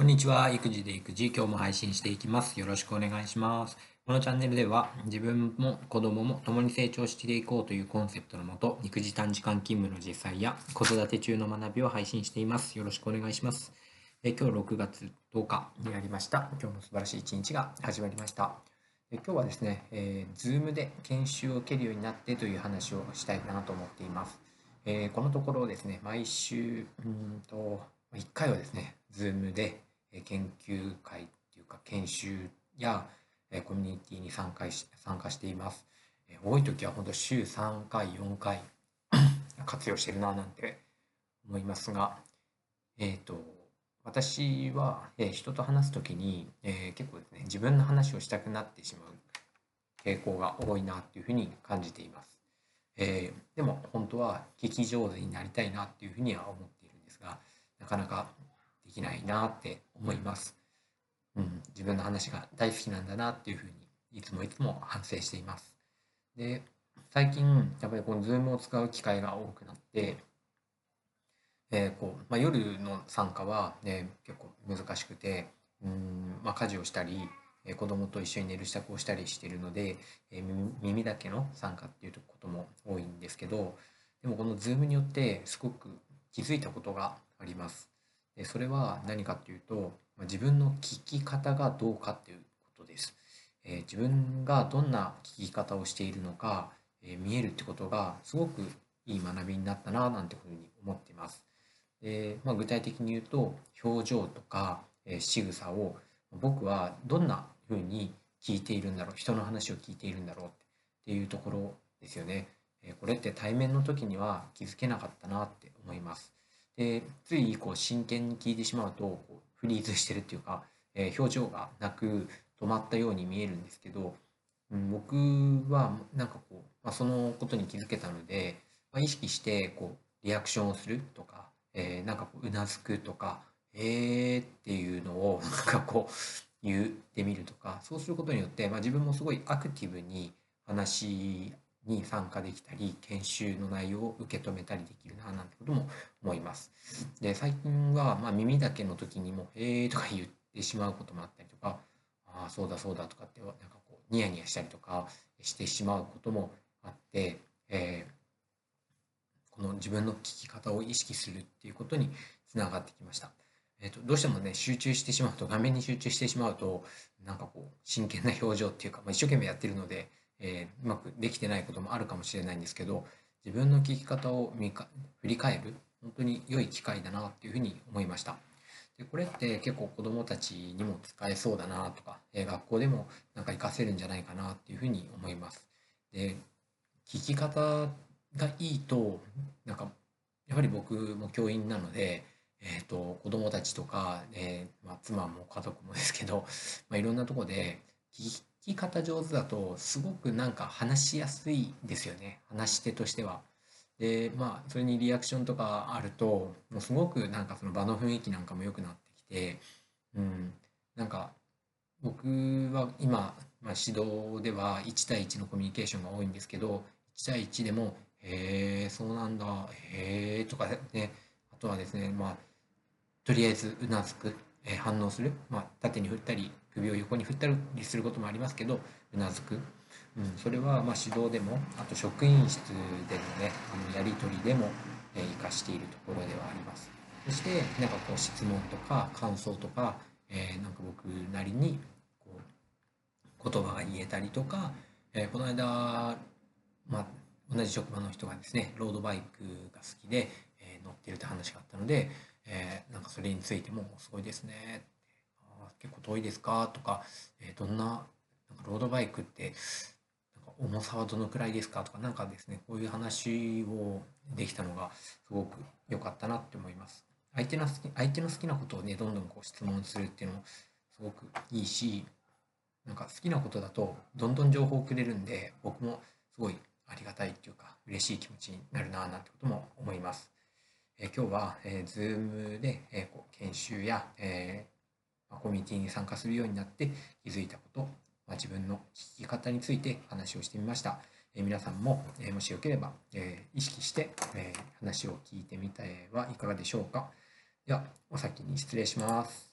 こんにちは。育児で育児、今日も配信していきます。よろしくお願いします。このチャンネルでは、自分も子供も共に成長していこうというコンセプトのもと、育児短時間勤務の実際や子育て中の学びを配信しています。よろしくお願いします。え今日6月10日になりました。今日も素晴らしい一日が始まりました。え今日はですね、えー、Zoom で研修を受けるようになってという話をしたいなと思っています。えーこのところですね、毎週、うんと、1回はですね、Zoom で研究会っていうか研修やコミュニティに参加し参加しています。多い時は本当週3回、4回 活用してるななんて思いますが、えっと、私は、え人と話す時に、えー結構ですね、自分の話をしたくなってしまう傾向が多いなっていうふうに感じています。えーでも本当は聞き上手になりたいなっていうふうには思っているんですが、なかなかできないなって思います。うん、自分の話が大好きなんだなっていうふうにいつもいつも反省しています。で、最近やっぱりこの Zoom を使う機会が多くなって、えーこうまあ、夜の参加は、ね、結構難しくて、うんまあ、家事をしたり、え子供と一緒に寝る支度をしたりしてるので、え耳耳だけの参加っていうことも多いんですけど、でもこの Zoom によってすごく気づいたことがあります。でそれは何かっていうと、自分の聞き方がどうかっていうことです。えー自分がどんな聞き方をしているのか、えー見えるってことがすごくいい学びになったななんてふうに思っています。で、まあ、具体的に言うと表情とか、えー仕草を僕はどんなふうに聞いているんだろう人の話を聞いているんだろうっていうところですよね。これって対面の時には気づけなかったなって思います。でついこう真剣に聞いてしまうとこうフリーズしてるっていうか、えー表情がなく止まったように見えるんですけど、うん、僕はなんかこう、まあ、そのことに気づけたので、まあ、意識してこうリアクションをするとか、えーなんかこううなずくとか「えー」っていうのを なんかこう言ってみるとかそうすることによって、まあ、自分もすごいアクティブに話に参加できたり研修の内容を受け止めたりできるななんてことも思います。で最近はまあ耳だけの時にも「えー」とか言ってしまうこともあったりとか「ああそうだそうだ」とかってなんかこうニヤニヤしたりとかしてしまうこともあって、えーこの自分の聞き方を意識するっていうことにつながってきました。えーとどうしてもね集中してしまうと画面に集中してしまうとなんかこう真剣な表情っていうか、まあ、一生懸命やってるので、えーうまくできてないこともあるかもしれないんですけど自分の聞き方を見か振り返る本当に良い機会だなっていうふうに思いました。でこれって結構子どもたちにも使えそうだなとか、えー学校でもなんか活かせるんじゃないかなっていうふうに思います。で聞き方がいいとなんかやはり僕も教員なので、えー、と子供たちとか、えーまあ、妻も家族もですけど、まあ、いろんなとこで聞き方上手だとすごくなんか話しやすいですよね。話し手としては。でまあそれにリアクションとかあるともうすごくなんかその場の雰囲気なんかも良くなってきて、うん、なんか僕は今、まあ、指導では1対1のコミュニケーションが多いんですけど1対1でも「へえそうなんだへえ」とかね。あとはですねまあとりあえずうなずく、えー反応する、まあ、縦に振ったり首を横に振ったりすることもありますけどうなずく、うん、それはまあ指導でもあと職員室でのねあのやり取りでも、えーかしているところではあります。そしてなんかこう質問とか感想とか、えーなんか僕なりにこう言葉が言えたりとか、えーこの間、まあ、同じ職場の人がですねロードバイクが好きで、えー乗ってるって話があったので、えーなんかそれについても「すごいですね」結構遠いですか?」とか、えーどんななんかロードバイクってなんか重さはどのくらいですか?」とかなんかですねこういう話をできたのがすごく良かったなって思います。相手の好き相手の好きなことをねどんどんこう質問するっていうのもすごくいいしなんか好きなことだとどんどん情報をくれるんで僕もすごいありがたいっていうか嬉しい気持ちになるななんてことも思います。えー今日は、えー、Zoom で、えーこう研修や、えーコミュニティに参加するようになって気づいたこと、まあ、自分の聞き方について話をしてみました。え皆さんも、えもしよければ、え意識して、え話を聞いてみてはいかがでしょうか。では、お先に失礼します。